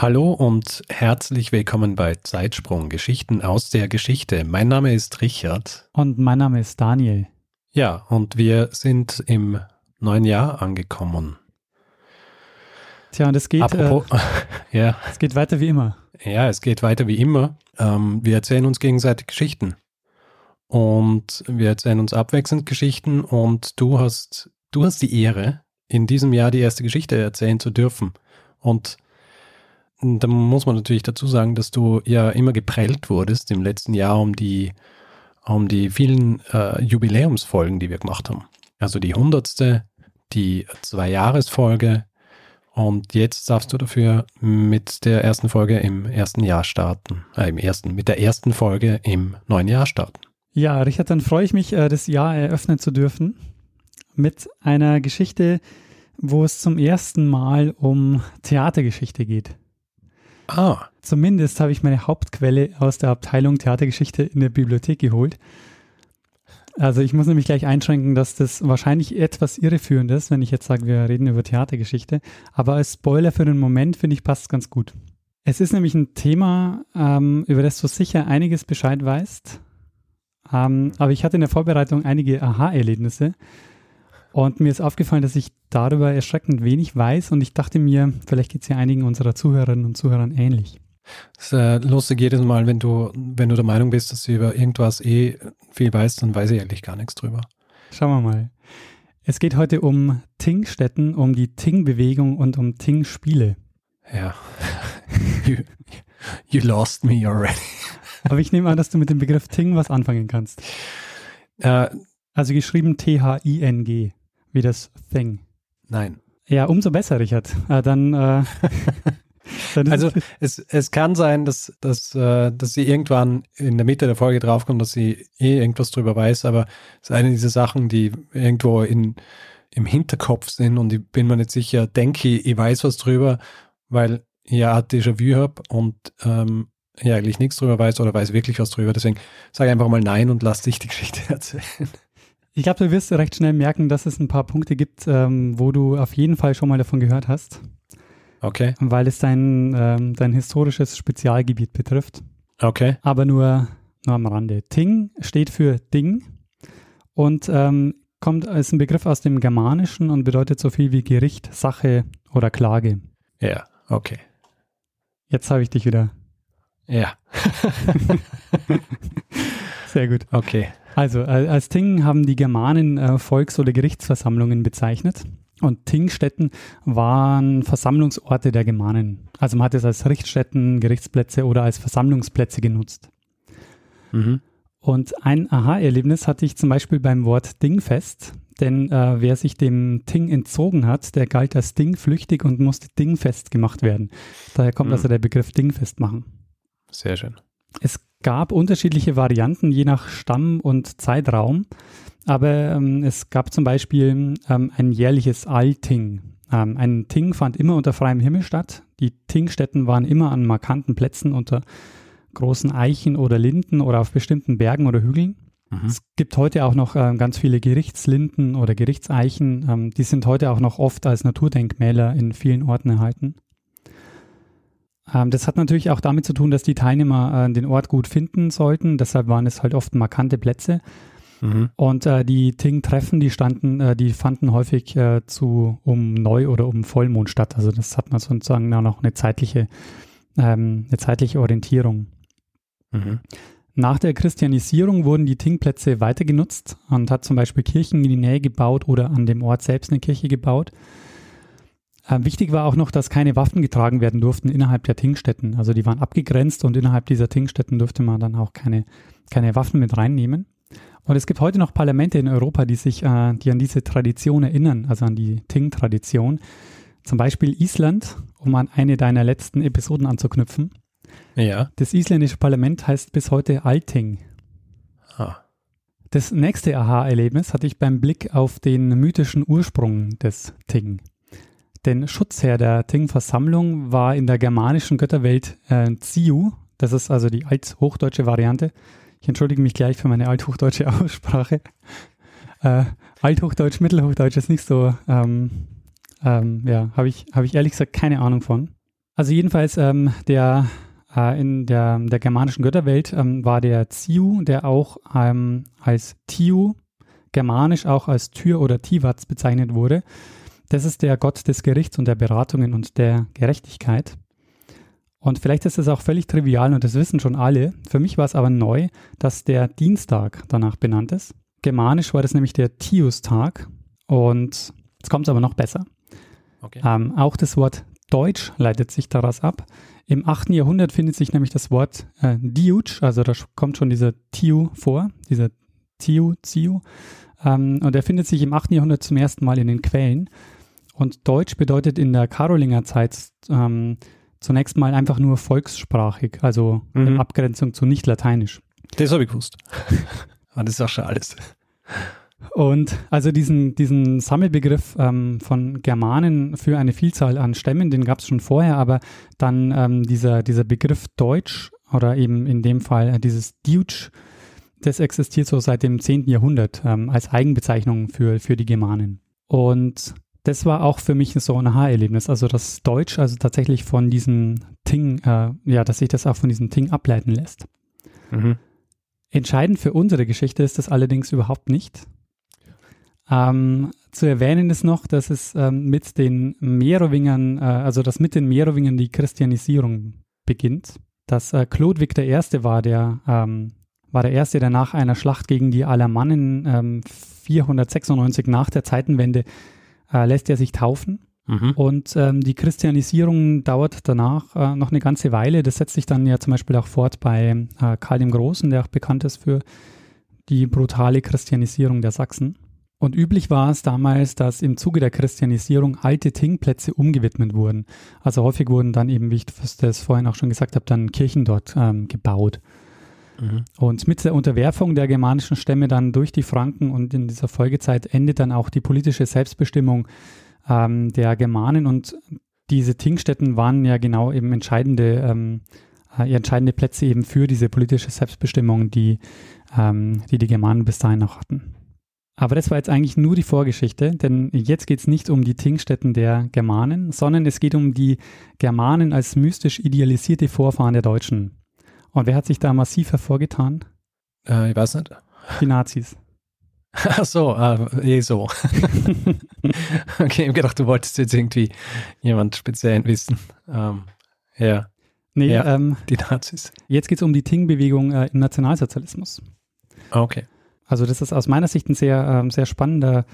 Hallo und herzlich willkommen bei Zeitsprung Geschichten aus der Geschichte. Mein Name ist Richard. Und mein Name ist Daniel. Ja, und wir sind im neuen Jahr angekommen. Tja, und es geht, Apropos, äh, ja. es geht weiter wie immer. Ja, es geht weiter wie immer. Ähm, wir erzählen uns gegenseitig Geschichten. Und wir erzählen uns abwechselnd Geschichten und du hast, du hast die Ehre, in diesem Jahr die erste Geschichte erzählen zu dürfen. Und da muss man natürlich dazu sagen, dass du ja immer geprellt wurdest im letzten Jahr um die, um die vielen äh, Jubiläumsfolgen, die wir gemacht haben. Also die hundertste, die Zwei-Jahres-Folge und jetzt darfst du dafür mit der ersten Folge im ersten Jahr starten. Äh, im ersten, mit der ersten Folge im neuen Jahr starten. Ja, Richard, dann freue ich mich, äh, das Jahr eröffnen zu dürfen mit einer Geschichte, wo es zum ersten Mal um Theatergeschichte geht. Ah. Zumindest habe ich meine Hauptquelle aus der Abteilung Theatergeschichte in der Bibliothek geholt. Also ich muss nämlich gleich einschränken, dass das wahrscheinlich etwas irreführend ist, wenn ich jetzt sage, wir reden über Theatergeschichte. Aber als Spoiler für den Moment finde ich passt ganz gut. Es ist nämlich ein Thema, ähm, über das du sicher einiges Bescheid weißt. Ähm, aber ich hatte in der Vorbereitung einige Aha-Erlebnisse. Und mir ist aufgefallen, dass ich darüber erschreckend wenig weiß und ich dachte mir, vielleicht geht es ja einigen unserer Zuhörerinnen und Zuhörern ähnlich. Das ist äh, lustig jedes Mal, wenn du, wenn du der Meinung bist, dass du über irgendwas eh viel weißt, dann weiß ich eigentlich gar nichts drüber. Schauen wir mal. Es geht heute um Tingstätten, um die Ting-Bewegung und um Ting-Spiele. Ja. you, you lost me already. Aber ich nehme an, dass du mit dem Begriff Ting was anfangen kannst. Äh, also geschrieben T-H-I-N-G wie das Thing. Nein. Ja, umso besser, Richard. Äh, dann, äh, dann also es, es kann sein, dass, dass, äh, dass sie irgendwann in der Mitte der Folge draufkommt, dass sie eh irgendwas drüber weiß, aber es ist eine dieser Sachen, die irgendwo in, im Hinterkopf sind und ich bin mir nicht sicher, denke ich, ich weiß was drüber, weil ich ja Déjà-vu habe und ähm, ja eigentlich nichts drüber weiß oder weiß wirklich was drüber. Deswegen sage einfach mal nein und lass dich die Geschichte erzählen. Ich glaube, du wirst recht schnell merken, dass es ein paar Punkte gibt, ähm, wo du auf jeden Fall schon mal davon gehört hast. Okay. Weil es dein, ähm, dein historisches Spezialgebiet betrifft. Okay. Aber nur, nur am Rande. Ting steht für Ding und ähm, kommt als ein Begriff aus dem Germanischen und bedeutet so viel wie Gericht, Sache oder Klage. Ja, okay. Jetzt habe ich dich wieder. Ja. Sehr gut. Okay. Also, als Ting haben die Germanen äh, Volks- oder Gerichtsversammlungen bezeichnet. Und Tingstätten waren Versammlungsorte der Germanen. Also man hat es als Richtstätten, Gerichtsplätze oder als Versammlungsplätze genutzt. Mhm. Und ein Aha-Erlebnis hatte ich zum Beispiel beim Wort Dingfest. Denn äh, wer sich dem Ting entzogen hat, der galt als Dingflüchtig und musste Dingfest gemacht werden. Daher kommt mhm. also der Begriff Dingfest machen. Sehr schön. Es gab unterschiedliche Varianten je nach Stamm und Zeitraum, aber ähm, es gab zum Beispiel ähm, ein jährliches Alting. Ähm, ein Ting fand immer unter freiem Himmel statt. Die Tingstätten waren immer an markanten Plätzen unter großen Eichen oder Linden oder auf bestimmten Bergen oder Hügeln. Mhm. Es gibt heute auch noch äh, ganz viele Gerichtslinden oder Gerichtseichen. Ähm, die sind heute auch noch oft als Naturdenkmäler in vielen Orten erhalten. Ähm, das hat natürlich auch damit zu tun, dass die Teilnehmer äh, den Ort gut finden sollten. Deshalb waren es halt oft markante Plätze. Mhm. Und äh, die Ting-Treffen, die standen, äh, die fanden häufig äh, zu um Neu- oder um Vollmond statt. Also das hat man sozusagen auch noch eine zeitliche, ähm, eine zeitliche Orientierung. Mhm. Nach der Christianisierung wurden die Ting-Plätze weiter genutzt und hat zum Beispiel Kirchen in die Nähe gebaut oder an dem Ort selbst eine Kirche gebaut. Ähm, wichtig war auch noch, dass keine Waffen getragen werden durften innerhalb der Tingstätten. Also die waren abgegrenzt und innerhalb dieser Tingstätten durfte man dann auch keine, keine Waffen mit reinnehmen. Und es gibt heute noch Parlamente in Europa, die sich, äh, die an diese Tradition erinnern, also an die Ting-Tradition. Zum Beispiel Island um an eine deiner letzten Episoden anzuknüpfen. Ja. Das isländische Parlament heißt bis heute Alting. Ah. Das nächste Aha-Erlebnis hatte ich beim Blick auf den mythischen Ursprung des Ting. Denn Schutzherr der Ting-Versammlung war in der germanischen Götterwelt äh, Ziu, das ist also die althochdeutsche Variante. Ich entschuldige mich gleich für meine althochdeutsche Aussprache. Äh, Althochdeutsch, Mittelhochdeutsch ist nicht so, ähm, ähm, ja, habe ich, hab ich ehrlich gesagt keine Ahnung von. Also jedenfalls ähm, der äh, in der, der germanischen Götterwelt ähm, war der Ziu, der auch ähm, als Tiu, germanisch auch als Tür oder Tivats bezeichnet wurde. Das ist der Gott des Gerichts und der Beratungen und der Gerechtigkeit. Und vielleicht ist es auch völlig trivial und das wissen schon alle. Für mich war es aber neu, dass der Dienstag danach benannt ist. Germanisch war das nämlich der Tiustag. Und jetzt kommt es aber noch besser. Okay. Ähm, auch das Wort Deutsch leitet sich daraus ab. Im 8. Jahrhundert findet sich nämlich das Wort äh, Diuch, also da kommt schon dieser Tiu vor, dieser Tiu, Ziu. Ähm, und er findet sich im 8. Jahrhundert zum ersten Mal in den Quellen. Und Deutsch bedeutet in der Karolingerzeit ähm, zunächst mal einfach nur volkssprachig, also Mhm. in Abgrenzung zu nicht-lateinisch. Das habe ich gewusst. Aber das ist auch schon alles. Und also diesen, diesen Sammelbegriff ähm, von Germanen für eine Vielzahl an Stämmen, den gab es schon vorher, aber dann ähm, dieser, dieser Begriff Deutsch oder eben in dem Fall äh, dieses Deutsch, das existiert so seit dem 10. Jahrhundert ähm, als Eigenbezeichnung für, für die Germanen. Und das war auch für mich so ein Aha-Erlebnis, also das Deutsch, also tatsächlich von diesem Ting, äh, ja, dass sich das auch von diesem Ting ableiten lässt. Mhm. Entscheidend für unsere Geschichte ist das allerdings überhaupt nicht. Ähm, zu erwähnen ist noch, dass es ähm, mit den Merowingern, äh, also dass mit den Merowingern die Christianisierung beginnt. Dass äh, Chlodwig I. war der, ähm, war der Erste, der nach einer Schlacht gegen die Alamannen ähm, 496 nach der Zeitenwende äh, lässt er sich taufen. Mhm. Und ähm, die Christianisierung dauert danach äh, noch eine ganze Weile. Das setzt sich dann ja zum Beispiel auch fort bei äh, Karl dem Großen, der auch bekannt ist für die brutale Christianisierung der Sachsen. Und üblich war es damals, dass im Zuge der Christianisierung alte Tingplätze umgewidmet wurden. Also häufig wurden dann eben, wie ich das vorhin auch schon gesagt habe, dann Kirchen dort ähm, gebaut. Mhm. Und mit der Unterwerfung der germanischen Stämme dann durch die Franken und in dieser Folgezeit endet dann auch die politische Selbstbestimmung ähm, der Germanen und diese Tingstätten waren ja genau eben entscheidende, ähm, äh, entscheidende Plätze eben für diese politische Selbstbestimmung, die, ähm, die die Germanen bis dahin noch hatten. Aber das war jetzt eigentlich nur die Vorgeschichte, denn jetzt geht es nicht um die Tingstätten der Germanen, sondern es geht um die Germanen als mystisch idealisierte Vorfahren der Deutschen. Und wer hat sich da massiv hervorgetan? Äh, ich weiß nicht. Die Nazis. Ach so, äh, eh so. okay, ich habe gedacht, du wolltest jetzt irgendwie jemand speziell wissen. Ähm, ja, Nee, Ja. ähm, die Nazis. jetzt geht es um die Ting-Bewegung äh, im Nationalsozialismus. Okay. Also das ist aus meiner Sicht ein sehr, ähm, sehr spannender,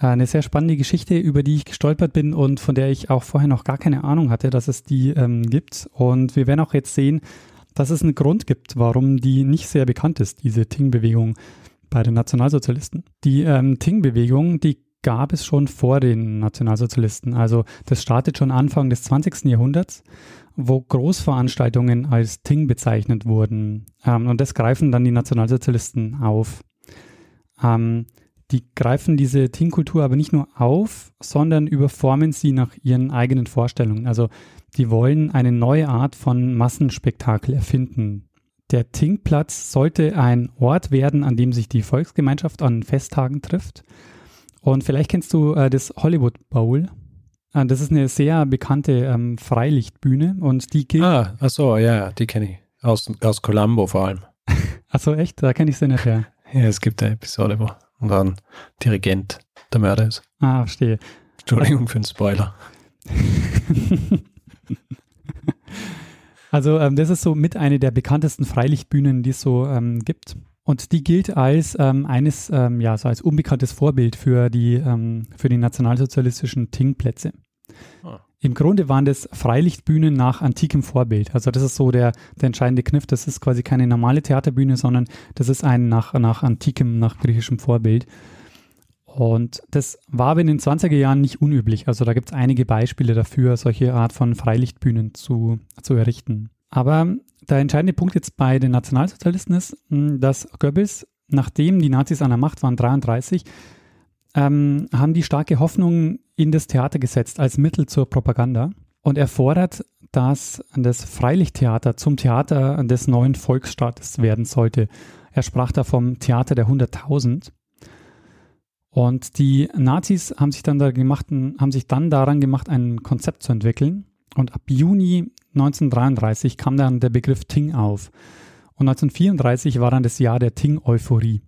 äh, eine sehr spannende Geschichte, über die ich gestolpert bin und von der ich auch vorher noch gar keine Ahnung hatte, dass es die ähm, gibt. Und wir werden auch jetzt sehen, dass es einen Grund gibt, warum die nicht sehr bekannt ist, diese Ting-Bewegung bei den Nationalsozialisten. Die ähm, Ting-Bewegung, die gab es schon vor den Nationalsozialisten. Also das startet schon Anfang des 20. Jahrhunderts, wo Großveranstaltungen als Ting bezeichnet wurden. Ähm, und das greifen dann die Nationalsozialisten auf. Ähm, die greifen diese Ting-Kultur aber nicht nur auf, sondern überformen sie nach ihren eigenen Vorstellungen. Also die wollen eine neue Art von Massenspektakel erfinden. Der Ting-Platz sollte ein Ort werden, an dem sich die Volksgemeinschaft an Festtagen trifft. Und vielleicht kennst du äh, das Hollywood Bowl. Äh, das ist eine sehr bekannte ähm, Freilichtbühne und die gilt. Ah, ach so, ja, die kenne ich. Aus, aus Columbo vor allem. Achso, echt? Da kenne ich sie nicht her. Ja, es gibt eine Episode, wo und ein Dirigent der Mörder ist. Ah, verstehe. Entschuldigung für den Spoiler. Also ähm, das ist so mit eine der bekanntesten Freilichtbühnen, die es so ähm, gibt. Und die gilt als ähm, eines, ähm, ja, so als unbekanntes Vorbild für die, ähm, für die nationalsozialistischen Ting-Plätze. Ah. Im Grunde waren das Freilichtbühnen nach antikem Vorbild. Also das ist so der, der entscheidende Kniff. Das ist quasi keine normale Theaterbühne, sondern das ist ein nach, nach antikem, nach griechischem Vorbild. Und das war aber in den 20er Jahren nicht unüblich. Also da gibt es einige Beispiele dafür, solche Art von Freilichtbühnen zu, zu errichten. Aber der entscheidende Punkt jetzt bei den Nationalsozialisten ist, hm, dass Goebbels, nachdem die Nazis an der Macht waren, 33, ähm, haben die starke Hoffnung in das Theater gesetzt als Mittel zur Propaganda. Und er fordert, dass das Freilichttheater zum Theater des neuen Volksstaates werden sollte. Er sprach da vom Theater der 100.000. Und die Nazis haben sich dann da gemacht, haben sich dann daran gemacht, ein Konzept zu entwickeln. Und ab Juni 1933 kam dann der Begriff Ting auf. Und 1934 war dann das Jahr der Ting-Euphorie.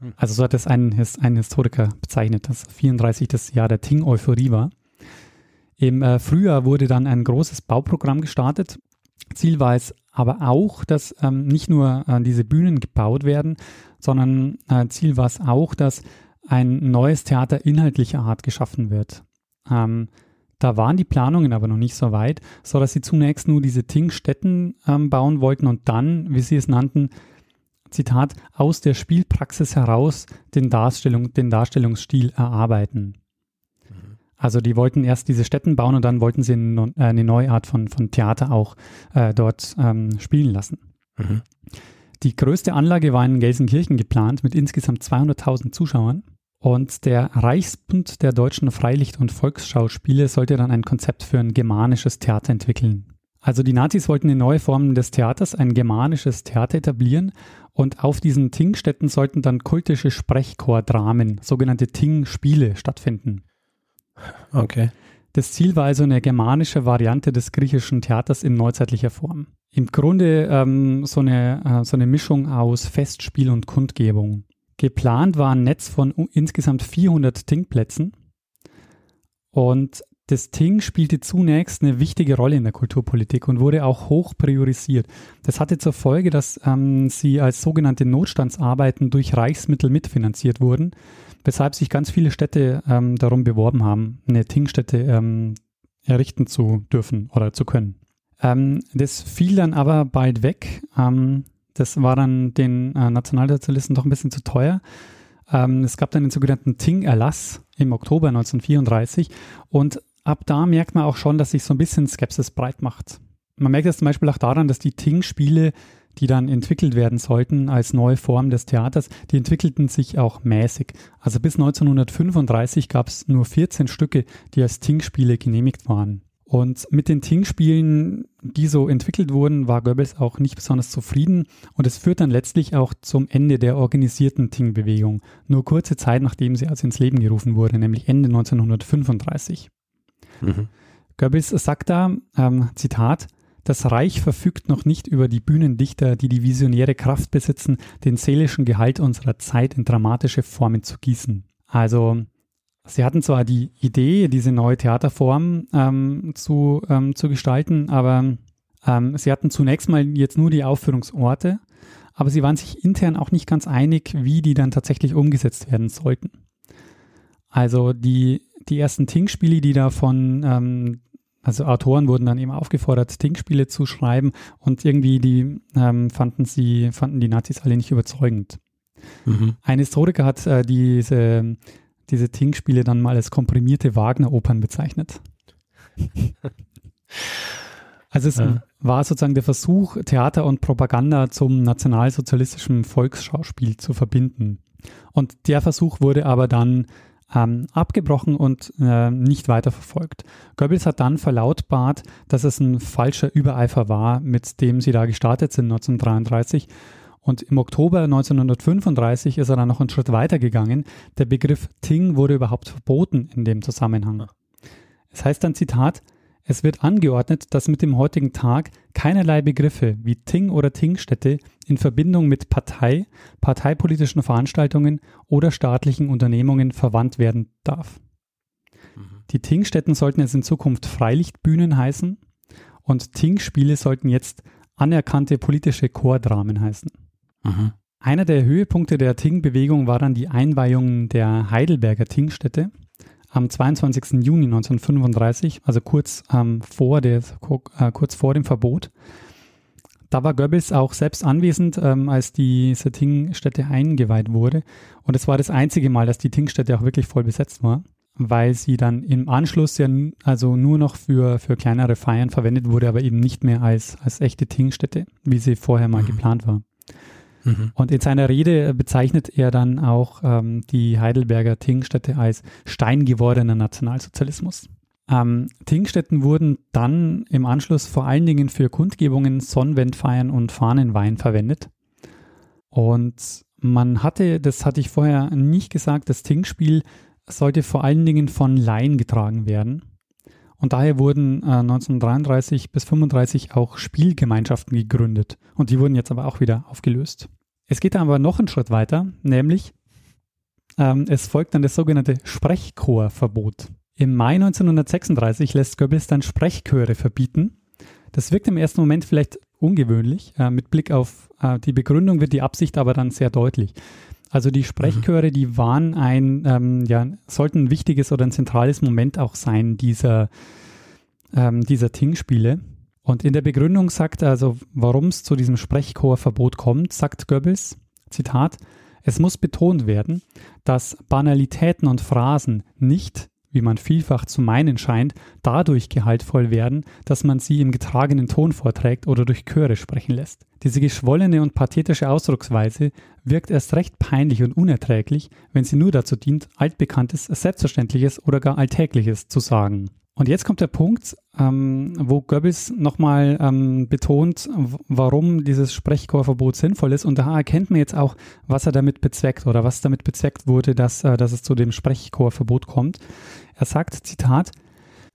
Hm. Also so hat es ein, ein Historiker bezeichnet, dass 34 das Jahr der Ting-Euphorie war. Im äh, Frühjahr wurde dann ein großes Bauprogramm gestartet. Ziel war es aber auch, dass ähm, nicht nur äh, diese Bühnen gebaut werden, sondern äh, Ziel war es auch, dass ein neues Theater inhaltlicher Art geschaffen wird. Ähm, da waren die Planungen aber noch nicht so weit, so dass sie zunächst nur diese Tingstätten ähm, bauen wollten und dann, wie sie es nannten, Zitat, aus der Spielpraxis heraus den, Darstellung, den Darstellungsstil erarbeiten. Mhm. Also die wollten erst diese Stätten bauen und dann wollten sie eine, äh, eine neue Art von, von Theater auch äh, dort ähm, spielen lassen. Mhm. Die größte Anlage war in Gelsenkirchen geplant mit insgesamt 200.000 Zuschauern. Und der Reichsbund der deutschen Freilicht- und Volksschauspiele sollte dann ein Konzept für ein germanisches Theater entwickeln. Also die Nazis wollten in neue Formen des Theaters ein germanisches Theater etablieren und auf diesen Tingstätten sollten dann kultische Sprechchordramen, sogenannte Ting-Spiele stattfinden. Okay. Das Ziel war also eine germanische Variante des griechischen Theaters in neuzeitlicher Form. Im Grunde ähm, so, eine, äh, so eine Mischung aus Festspiel und Kundgebung. Geplant war ein Netz von insgesamt 400 Ting-Plätzen und das Ting spielte zunächst eine wichtige Rolle in der Kulturpolitik und wurde auch hoch priorisiert. Das hatte zur Folge, dass ähm, sie als sogenannte Notstandsarbeiten durch Reichsmittel mitfinanziert wurden, weshalb sich ganz viele Städte ähm, darum beworben haben, eine Tingstätte ähm, errichten zu dürfen oder zu können. Ähm, das fiel dann aber bald weg. Ähm, das war dann den äh, Nationalsozialisten doch ein bisschen zu teuer. Ähm, es gab dann den sogenannten Ting-Erlass im Oktober 1934 und ab da merkt man auch schon, dass sich so ein bisschen Skepsis breit macht. Man merkt das zum Beispiel auch daran, dass die Ting-Spiele, die dann entwickelt werden sollten als neue Form des Theaters, die entwickelten sich auch mäßig. Also bis 1935 gab es nur 14 Stücke, die als Ting-Spiele genehmigt waren. Und mit den Ting-Spielen, die so entwickelt wurden, war Goebbels auch nicht besonders zufrieden und es führt dann letztlich auch zum Ende der organisierten Ting-Bewegung, nur kurze Zeit nachdem sie also ins Leben gerufen wurde, nämlich Ende 1935. Mhm. Goebbels sagt da, ähm, Zitat, das Reich verfügt noch nicht über die Bühnendichter, die die visionäre Kraft besitzen, den seelischen Gehalt unserer Zeit in dramatische Formen zu gießen. Also Sie hatten zwar die Idee, diese neue Theaterform ähm, zu, ähm, zu gestalten, aber ähm, sie hatten zunächst mal jetzt nur die Aufführungsorte, aber sie waren sich intern auch nicht ganz einig, wie die dann tatsächlich umgesetzt werden sollten. Also die, die ersten Ting-Spiele, die da von, ähm, also Autoren wurden dann eben aufgefordert, Ting-Spiele zu schreiben und irgendwie die ähm, fanden sie, fanden die Nazis alle nicht überzeugend. Mhm. Ein Historiker hat äh, diese diese Ting-Spiele dann mal als komprimierte Wagner-Opern bezeichnet. Also es ja. war sozusagen der Versuch, Theater und Propaganda zum nationalsozialistischen Volksschauspiel zu verbinden. Und der Versuch wurde aber dann ähm, abgebrochen und äh, nicht weiter verfolgt. Goebbels hat dann verlautbart, dass es ein falscher Übereifer war, mit dem sie da gestartet sind 1933 und im Oktober 1935 ist er dann noch einen Schritt weiter gegangen. Der Begriff Ting wurde überhaupt verboten in dem Zusammenhang. Es heißt dann Zitat, es wird angeordnet, dass mit dem heutigen Tag keinerlei Begriffe wie Ting oder Tingstätte in Verbindung mit Partei, parteipolitischen Veranstaltungen oder staatlichen Unternehmungen verwandt werden darf. Mhm. Die Tingstätten sollten jetzt in Zukunft Freilichtbühnen heißen und Tingspiele sollten jetzt anerkannte politische Chordramen heißen. Mhm. Einer der Höhepunkte der Ting-Bewegung war dann die Einweihung der Heidelberger Tingstätte am 22. Juni 1935, also kurz, ähm, vor, der, äh, kurz vor dem Verbot. da war Goebbels auch selbst anwesend, ähm, als diese Tingstätte eingeweiht wurde. Und es war das einzige Mal, dass die Tingstätte auch wirklich voll besetzt war, weil sie dann im Anschluss ja also nur noch für, für kleinere Feiern verwendet wurde, aber eben nicht mehr als, als echte Tingstätte, wie sie vorher mal mhm. geplant war. Mhm. Und in seiner Rede bezeichnet er dann auch ähm, die Heidelberger Tingstätte als steingewordener Nationalsozialismus. Ähm, Tingstätten wurden dann im Anschluss vor allen Dingen für Kundgebungen, Sonnenwendfeiern und Fahnenwein verwendet. Und man hatte, das hatte ich vorher nicht gesagt, das Tingspiel sollte vor allen Dingen von Laien getragen werden. Und daher wurden äh, 1933 bis 1935 auch Spielgemeinschaften gegründet. Und die wurden jetzt aber auch wieder aufgelöst. Es geht aber noch einen Schritt weiter, nämlich ähm, es folgt dann das sogenannte Sprechchorverbot. Im Mai 1936 lässt Goebbels dann Sprechchöre verbieten. Das wirkt im ersten Moment vielleicht ungewöhnlich. Äh, mit Blick auf äh, die Begründung wird die Absicht aber dann sehr deutlich. Also die Sprechchöre, mhm. die waren ein, ähm, ja, sollten ein wichtiges oder ein zentrales Moment auch sein dieser, ähm, dieser Ting-Spiele. Und in der Begründung sagt er also, warum es zu diesem Sprechchorverbot kommt, sagt Goebbels, Zitat, es muss betont werden, dass Banalitäten und Phrasen nicht wie man vielfach zu meinen scheint, dadurch gehaltvoll werden, dass man sie im getragenen Ton vorträgt oder durch Chöre sprechen lässt. Diese geschwollene und pathetische Ausdrucksweise wirkt erst recht peinlich und unerträglich, wenn sie nur dazu dient, altbekanntes, selbstverständliches oder gar alltägliches zu sagen. Und jetzt kommt der Punkt, ähm, wo Goebbels nochmal ähm, betont, warum dieses Sprechchorverbot sinnvoll ist. Und da erkennt man jetzt auch, was er damit bezweckt oder was damit bezweckt wurde, dass, äh, dass es zu dem Sprechchorverbot kommt. Er sagt, Zitat,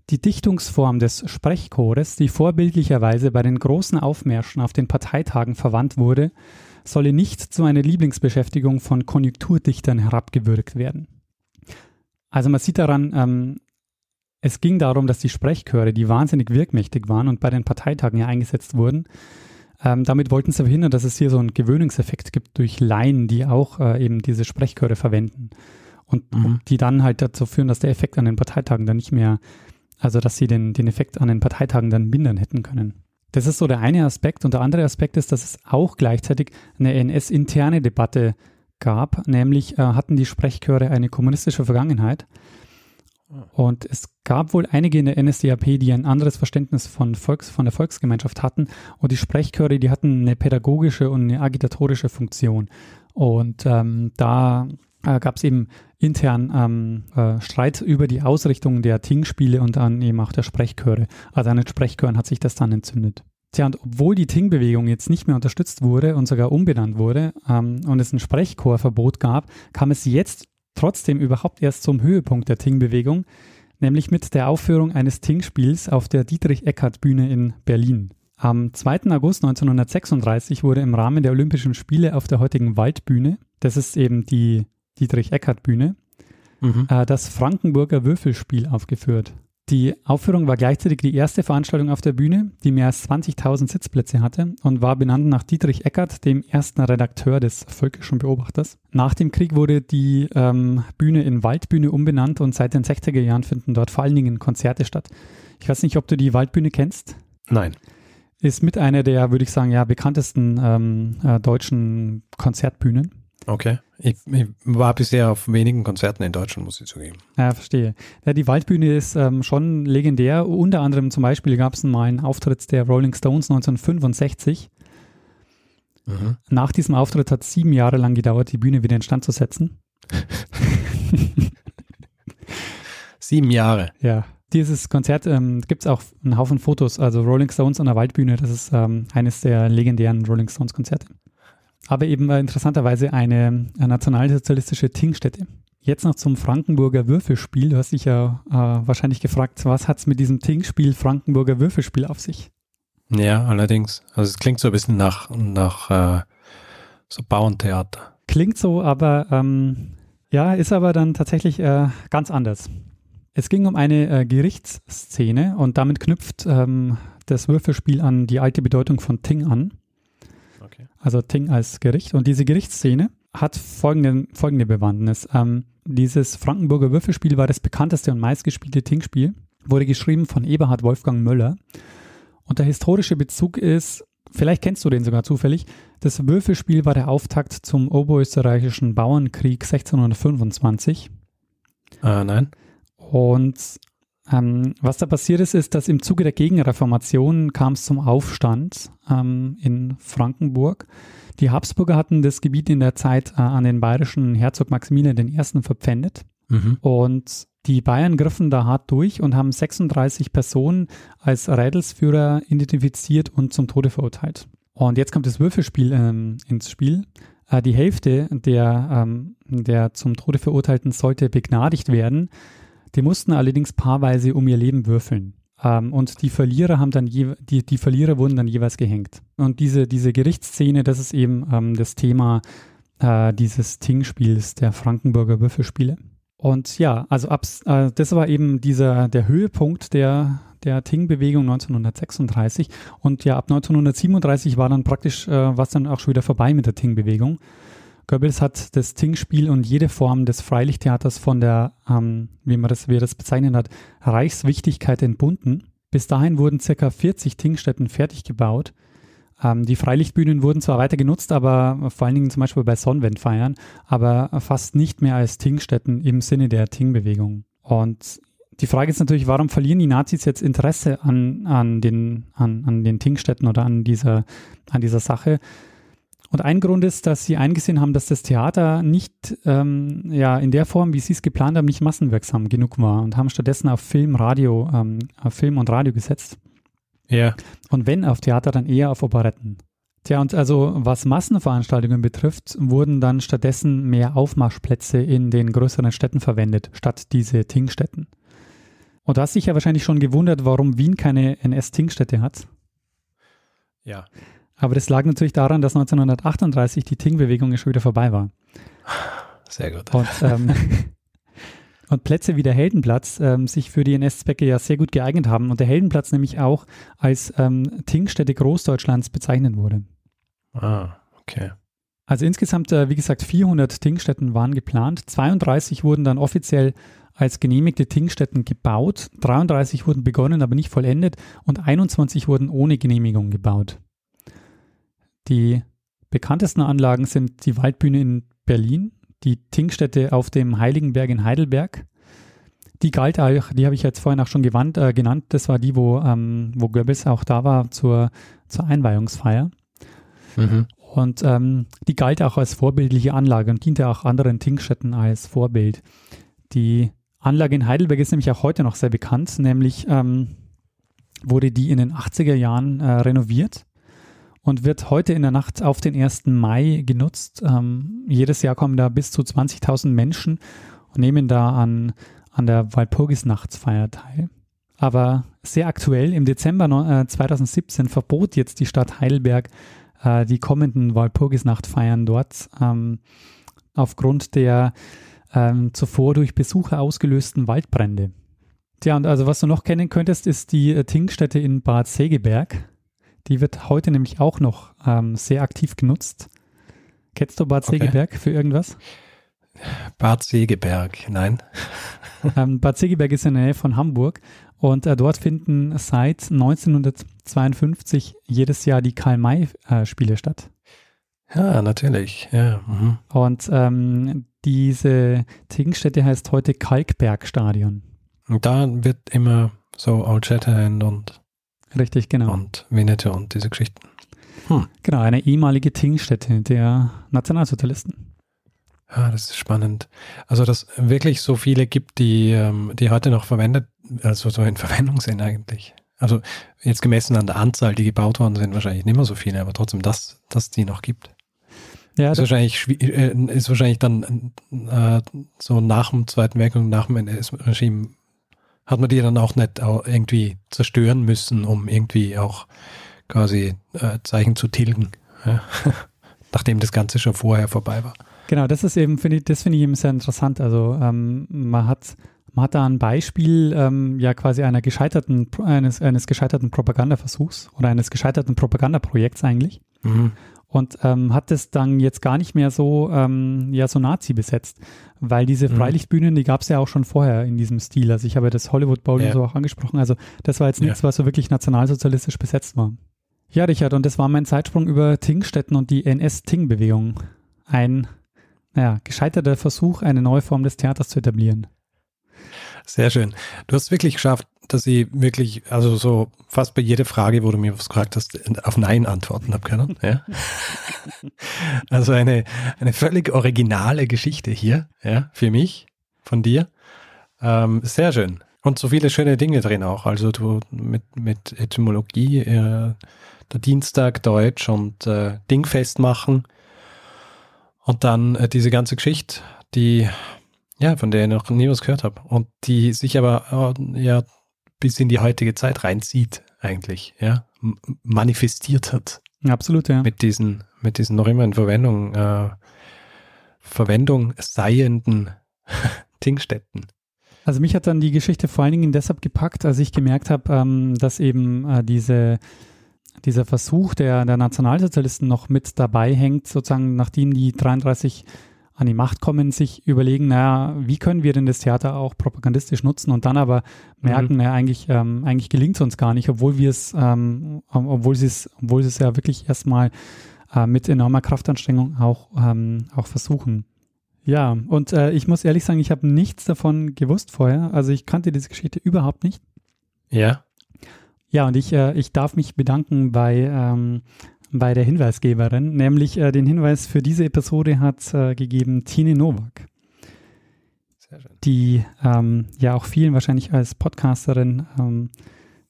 die Dichtungsform des Sprechchores, die vorbildlicherweise bei den großen Aufmärschen auf den Parteitagen verwandt wurde, solle nicht zu einer Lieblingsbeschäftigung von Konjunkturdichtern herabgewürgt werden. Also man sieht daran, ähm, es ging darum, dass die Sprechchöre, die wahnsinnig wirkmächtig waren und bei den Parteitagen ja eingesetzt wurden, ähm, damit wollten sie verhindern, dass es hier so einen Gewöhnungseffekt gibt durch Laien, die auch äh, eben diese Sprechchöre verwenden. Und, mhm. und, die dann halt dazu führen, dass der Effekt an den Parteitagen dann nicht mehr, also dass sie den, den Effekt an den Parteitagen dann mindern hätten können. Das ist so der eine Aspekt. Und der andere Aspekt ist, dass es auch gleichzeitig eine NS-interne Debatte gab, nämlich äh, hatten die Sprechchöre eine kommunistische Vergangenheit. Und es gab wohl einige in der NSDAP, die ein anderes Verständnis von, Volks, von der Volksgemeinschaft hatten. Und die Sprechchöre, die hatten eine pädagogische und eine agitatorische Funktion. Und ähm, da äh, gab es eben intern ähm, äh, Streit über die Ausrichtung der Ting-Spiele und dann eben auch der Sprechchöre. Also an den Sprechchören hat sich das dann entzündet. Tja, und obwohl die Ting-Bewegung jetzt nicht mehr unterstützt wurde und sogar umbenannt wurde ähm, und es ein Sprechchorverbot gab, kam es jetzt trotzdem überhaupt erst zum Höhepunkt der Ting-Bewegung, nämlich mit der Aufführung eines Ting-Spiels auf der Dietrich-Eckart-Bühne in Berlin. Am 2. August 1936 wurde im Rahmen der Olympischen Spiele auf der heutigen Waldbühne, das ist eben die Dietrich-Eckart-Bühne, mhm. äh, das Frankenburger Würfelspiel aufgeführt. Die Aufführung war gleichzeitig die erste Veranstaltung auf der Bühne, die mehr als 20.000 Sitzplätze hatte und war benannt nach Dietrich Eckert, dem ersten Redakteur des Völkischen Beobachters. Nach dem Krieg wurde die ähm, Bühne in Waldbühne umbenannt und seit den 60er Jahren finden dort vor allen Dingen Konzerte statt. Ich weiß nicht, ob du die Waldbühne kennst. Nein. Ist mit einer der, würde ich sagen, ja, bekanntesten ähm, äh, deutschen Konzertbühnen. Okay. Ich, ich, war bisher auf wenigen Konzerten in Deutschland, muss ich zugeben. Ja, verstehe. Ja, die Waldbühne ist ähm, schon legendär. Unter anderem zum Beispiel gab es mal einen Auftritt der Rolling Stones 1965. Mhm. Nach diesem Auftritt hat es sieben Jahre lang gedauert, die Bühne wieder in Stand zu setzen. sieben Jahre. Ja. Dieses Konzert ähm, gibt es auch einen Haufen Fotos, also Rolling Stones an der Waldbühne, das ist ähm, eines der legendären Rolling Stones Konzerte aber eben äh, interessanterweise eine, eine nationalsozialistische Tingstätte. Jetzt noch zum Frankenburger Würfelspiel. Du hast dich ja äh, wahrscheinlich gefragt, was hat es mit diesem Tingspiel Frankenburger Würfelspiel auf sich? Ja, allerdings. Also es klingt so ein bisschen nach, nach äh, so Bauerntheater. Klingt so, aber ähm, ja, ist aber dann tatsächlich äh, ganz anders. Es ging um eine äh, Gerichtsszene und damit knüpft ähm, das Würfelspiel an die alte Bedeutung von Ting an. Okay. Also Ting als Gericht. Und diese Gerichtsszene hat folgende, folgende Bewandtnis. Ähm, dieses Frankenburger Würfelspiel war das bekannteste und meistgespielte Ting-Spiel, wurde geschrieben von Eberhard Wolfgang Möller. Und der historische Bezug ist, vielleicht kennst du den sogar zufällig. Das Würfelspiel war der Auftakt zum oberösterreichischen Bauernkrieg 1625. Äh, nein. Und ähm, was da passiert ist, ist, dass im Zuge der Gegenreformation kam es zum Aufstand ähm, in Frankenburg. Die Habsburger hatten das Gebiet in der Zeit äh, an den bayerischen Herzog Maximilian I. verpfändet. Mhm. Und die Bayern griffen da hart durch und haben 36 Personen als Rädelsführer identifiziert und zum Tode verurteilt. Und jetzt kommt das Würfelspiel ähm, ins Spiel. Äh, die Hälfte der, ähm, der zum Tode Verurteilten sollte begnadigt werden. Die mussten allerdings paarweise um ihr Leben würfeln. Ähm, und die Verlierer haben dann je, die, die Verlierer wurden dann jeweils gehängt. Und diese, diese Gerichtsszene, das ist eben ähm, das Thema äh, dieses Ting-Spiels, der Frankenburger Würfelspiele. Und ja, also abs, äh, das war eben dieser der Höhepunkt der der Ting-Bewegung 1936 und ja ab 1937 war dann praktisch äh, was dann auch schon wieder vorbei mit der Ting-Bewegung. Goebbels hat das Ting-Spiel und jede Form des Freilichttheaters von der, ähm, wie man das, wie er das bezeichnet hat, Reichswichtigkeit entbunden. Bis dahin wurden circa 40 Tingstätten fertig gebaut ähm, die Freilichtbühnen wurden zwar weiter genutzt, aber vor allen Dingen zum Beispiel bei Sonnenwendfeiern, aber fast nicht mehr als Tingstätten im Sinne der Ting-Bewegung. Und die Frage ist natürlich, warum verlieren die Nazis jetzt Interesse an, an, den, an, an den Tingstätten oder an dieser, an dieser Sache? Und ein Grund ist, dass sie eingesehen haben, dass das Theater nicht ähm, ja, in der Form, wie sie es geplant haben, nicht massenwirksam genug war und haben stattdessen auf Film, Radio, ähm, auf Film und Radio gesetzt. Ja. Und wenn auf Theater, dann eher auf Operetten. Tja, und also was Massenveranstaltungen betrifft, wurden dann stattdessen mehr Aufmarschplätze in den größeren Städten verwendet, statt diese Tingstätten. Und du hast dich ja wahrscheinlich schon gewundert, warum Wien keine NS-Tingstätte hat. Ja. Aber das lag natürlich daran, dass 1938 die Ting-Bewegung schon wieder vorbei war. Sehr gut. Und ähm, und Plätze wie der Heldenplatz ähm, sich für die NS-Zwecke ja sehr gut geeignet haben und der Heldenplatz nämlich auch als ähm, Tingstätte Großdeutschlands bezeichnet wurde. Ah, okay. Also insgesamt, äh, wie gesagt, 400 Tingstätten waren geplant. 32 wurden dann offiziell als genehmigte Tingstätten gebaut. 33 wurden begonnen, aber nicht vollendet. Und 21 wurden ohne Genehmigung gebaut. Die bekanntesten Anlagen sind die Waldbühne in Berlin, die Tingstätte auf dem Heiligenberg in Heidelberg. Die galt auch, die habe ich jetzt vorhin auch schon gewandt, äh, genannt. Das war die, wo, ähm, wo Goebbels auch da war zur, zur Einweihungsfeier. Mhm. Und ähm, die galt auch als vorbildliche Anlage und diente auch anderen Tingstätten als Vorbild. Die Anlage in Heidelberg ist nämlich auch heute noch sehr bekannt, nämlich ähm, wurde die in den 80er Jahren äh, renoviert und wird heute in der Nacht auf den 1. Mai genutzt. Ähm, jedes Jahr kommen da bis zu 20.000 Menschen und nehmen da an, an der Walpurgisnachtsfeier teil. Aber sehr aktuell, im Dezember äh, 2017 verbot jetzt die Stadt Heidelberg äh, die kommenden Walpurgisnachtfeiern dort ähm, aufgrund der ähm, zuvor durch Besucher ausgelösten Waldbrände. Tja, und also was du noch kennen könntest, ist die äh, Tinkstätte in Bad Segeberg. Die wird heute nämlich auch noch ähm, sehr aktiv genutzt. Kennst du Bad okay. Segeberg für irgendwas? Bad Segeberg, nein. ähm, Bad Segeberg ist in der Nähe von Hamburg und äh, dort finden seit 1952 jedes Jahr die Karl-May-Spiele statt. Ja, natürlich. Ja. Mhm. Und ähm, diese Tingstätte heißt heute Kalkbergstadion. Und da wird immer so Old Shatterhand und Richtig, genau. Und Winnetou und diese Geschichten. Hm. Genau, eine ehemalige Tingstätte der Nationalsozialisten. Ja, das ist spannend. Also, dass wirklich so viele gibt, die, ähm, die heute noch verwendet, also so in Verwendung sind eigentlich. Also jetzt gemessen an der Anzahl, die gebaut worden sind, wahrscheinlich nicht mehr so viele, aber trotzdem, dass es die noch gibt. Ja, ist, wahrscheinlich, äh, ist wahrscheinlich dann äh, so nach dem Zweiten Weltkrieg, nach dem NS-Regime hat man die dann auch nicht irgendwie zerstören müssen, um irgendwie auch quasi äh, Zeichen zu tilgen, ja? nachdem das Ganze schon vorher vorbei war. Genau, das ist eben, finde ich, das finde ich eben sehr interessant. Also ähm, man hat man hat da ein Beispiel ähm, ja quasi einer gescheiterten, eines, eines gescheiterten Propagandaversuchs oder eines gescheiterten Propagandaprojekts eigentlich. Mhm und ähm, hat es dann jetzt gar nicht mehr so, ähm, ja, so Nazi besetzt, weil diese mhm. Freilichtbühnen, die gab es ja auch schon vorher in diesem Stil. Also ich habe das Hollywood Bowl ja. so auch angesprochen. Also das war jetzt nichts, ja. was so wirklich nationalsozialistisch besetzt war. Ja, Richard, und das war mein Zeitsprung über Tingstetten und die NS-Ting-Bewegung. Ein naja, gescheiterter Versuch, eine neue Form des Theaters zu etablieren. Sehr schön. Du hast wirklich geschafft, dass ich wirklich, also so fast bei jeder Frage, wo du mir was gefragt hast, auf Nein antworten habe können. Ja? also eine, eine völlig originale Geschichte hier, ja, für mich, von dir. Ähm, sehr schön. Und so viele schöne Dinge drin auch. Also du mit, mit Etymologie, äh, der Dienstag Deutsch und äh, Dingfest machen. Und dann äh, diese ganze Geschichte, die, ja, von der ich noch nie was gehört habe. Und die sich aber äh, ja bis in die heutige Zeit reinzieht, eigentlich, ja, manifestiert hat. Absolut, ja. Mit diesen, mit diesen noch immer in Verwendung, äh, Verwendung seienden Dingstätten. Also mich hat dann die Geschichte vor allen Dingen deshalb gepackt, als ich gemerkt habe, ähm, dass eben äh, diese, dieser Versuch der, der Nationalsozialisten noch mit dabei hängt, sozusagen nachdem die 33 an die Macht kommen, sich überlegen, naja, wie können wir denn das Theater auch propagandistisch nutzen und dann aber merken, mhm. naja, eigentlich, ähm, eigentlich gelingt es uns gar nicht, obwohl wir es, ähm, obwohl sie es, obwohl sie es ja wirklich erstmal äh, mit enormer Kraftanstrengung auch, ähm, auch versuchen. Ja, und äh, ich muss ehrlich sagen, ich habe nichts davon gewusst vorher. Also ich kannte diese Geschichte überhaupt nicht. Ja. Ja, und ich, äh, ich darf mich bedanken bei ähm, bei der Hinweisgeberin, nämlich äh, den Hinweis für diese Episode hat äh, gegeben Tine Nowak, die ähm, ja auch vielen wahrscheinlich als Podcasterin ähm,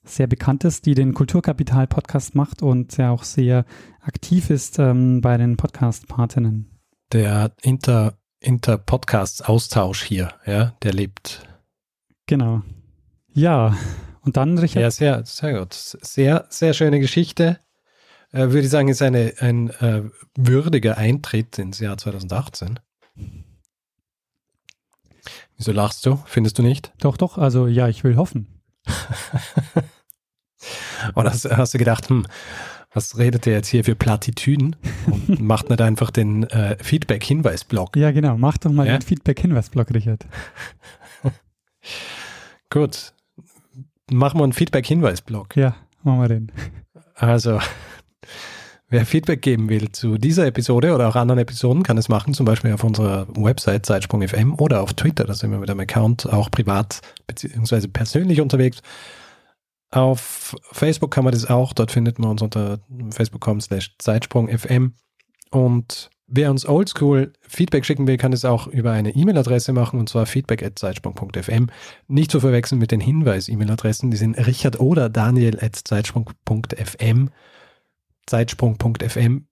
sehr bekannt ist, die den Kulturkapital-Podcast macht und ja auch sehr aktiv ist ähm, bei den Podcast-Partinnen. Der Inter, Inter-Podcasts-Austausch hier, ja, der lebt. Genau. Ja, und dann, Richard. Ja, sehr, sehr gut. Sehr, sehr schöne Geschichte äh, würde ich sagen, ist eine, ein äh, würdiger Eintritt ins Jahr 2018. Wieso lachst du? Findest du nicht? Doch, doch. Also ja, ich will hoffen. Oder hast, hast, du gedacht, hm, was redet der jetzt hier für Plattitüden und macht nicht einfach den äh, Feedback-Hinweis-Blog? Ja, genau. Mach doch mal ja? den Feedback-Hinweis-Blog, Richard. Gut. Machen wir einen Feedback-Hinweis-Blog. Ja, machen wir den. Also, Wer Feedback geben will zu dieser Episode oder auch anderen Episoden, kann es machen, zum Beispiel auf unserer Website Zeitsprung.fm oder auf Twitter, da sind wir mit einem Account auch privat bzw. persönlich unterwegs. Auf Facebook kann man das auch, dort findet man uns unter facebook.com slash Zeitsprung.fm und wer uns oldschool Feedback schicken will, kann es auch über eine E-Mail-Adresse machen und zwar feedback.zeitsprung.fm. Nicht zu verwechseln mit den Hinweis-E-Mail-Adressen, die sind richard oder daniel.zeitsprung.fm zeitsprung.fm.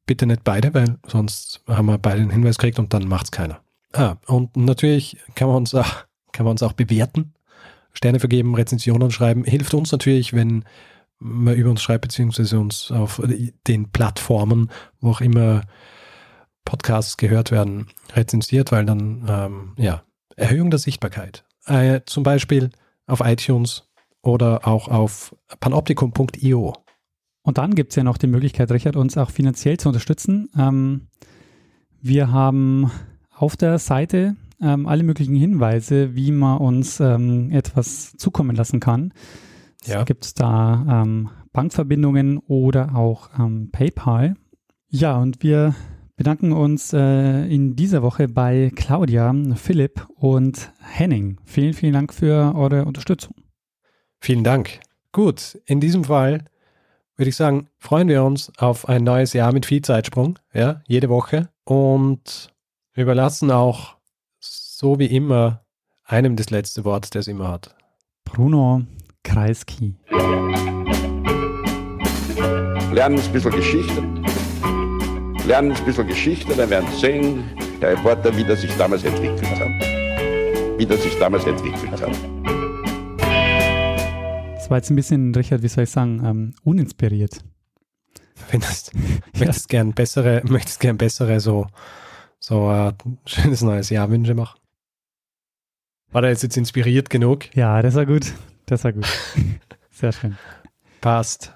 Bitte nicht beide, weil sonst haben wir beide einen Hinweis gekriegt und dann macht es keiner. Ah, und natürlich kann man uns auch, kann man uns auch bewerten, Sterne vergeben, Rezensionen schreiben. Hilft uns natürlich, wenn man über uns schreibt, beziehungsweise uns auf den Plattformen, wo auch immer Podcasts gehört werden, rezensiert, weil dann, ähm, ja, Erhöhung der Sichtbarkeit. Äh, zum Beispiel auf iTunes oder auch auf panoptikum.io. Und dann gibt es ja noch die Möglichkeit, Richard, uns auch finanziell zu unterstützen. Ähm, wir haben auf der Seite ähm, alle möglichen Hinweise, wie man uns ähm, etwas zukommen lassen kann. Ja. Gibt es da ähm, Bankverbindungen oder auch ähm, PayPal. Ja, und wir bedanken uns äh, in dieser Woche bei Claudia, Philipp und Henning. Vielen, vielen Dank für eure Unterstützung. Vielen Dank. Gut, in diesem Fall würde ich sagen, freuen wir uns auf ein neues Jahr mit viel Zeitsprung, ja, jede Woche und überlassen auch so wie immer einem das letzte Wort, der es immer hat. Bruno Kreisky. Lernen ein bisschen Geschichte. Lernen ein bisschen Geschichte, dann werden Sie sehen, der Reporter, wie das sich damals entwickelt hat. Wie das sich damals entwickelt hat. Das war jetzt ein bisschen, Richard, wie soll ich sagen, ähm, uninspiriert. Findest, ja. möchtest gern bessere, möchtest gern bessere so, so äh, schönes neues Jahr Wünsche machen? War der jetzt, jetzt inspiriert genug? Ja, das war gut. Das war gut. Sehr schön. Passt.